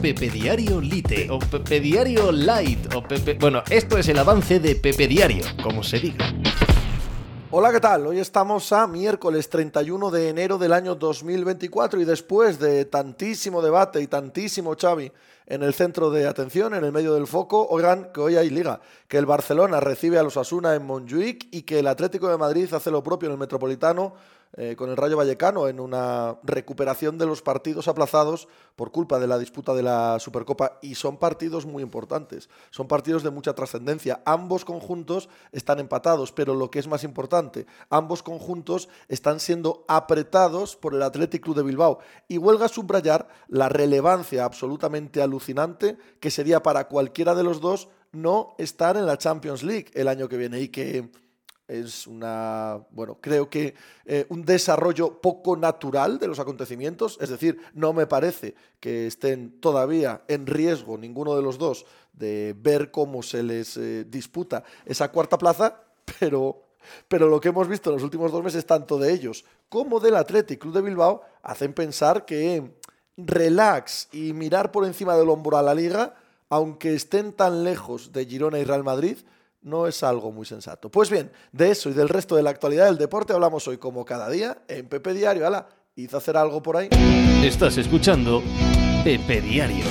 Pepe Diario Lite o Pepe Diario Light o Pepe... Bueno, esto es el avance de Pepe Diario, como se diga. Hola, ¿qué tal? Hoy estamos a miércoles 31 de enero del año 2024 y después de tantísimo debate y tantísimo Xavi en el centro de atención, en el medio del foco, oigan que hoy hay liga, que el Barcelona recibe a los Asuna en Montjuic y que el Atlético de Madrid hace lo propio en el Metropolitano eh, con el Rayo Vallecano en una recuperación de los partidos aplazados por culpa de la disputa de la Supercopa. Y son partidos muy importantes, son partidos de mucha trascendencia. Ambos conjuntos están empatados, pero lo que es más importante, ambos conjuntos están siendo apretados por el Athletic Club de Bilbao. Y huelga subrayar la relevancia absolutamente alucinante que sería para cualquiera de los dos no estar en la Champions League el año que viene y que es una, bueno, creo que eh, un desarrollo poco natural de los acontecimientos, es decir, no me parece que estén todavía en riesgo ninguno de los dos de ver cómo se les eh, disputa esa cuarta plaza, pero, pero lo que hemos visto en los últimos dos meses, tanto de ellos como del Athletic Club de Bilbao, hacen pensar que relax y mirar por encima del hombro a la liga, aunque estén tan lejos de Girona y Real Madrid, no es algo muy sensato. Pues bien, de eso y del resto de la actualidad del deporte hablamos hoy como cada día en Pepe Diario. Hala, hizo hacer algo por ahí. Estás escuchando Pepe Diario.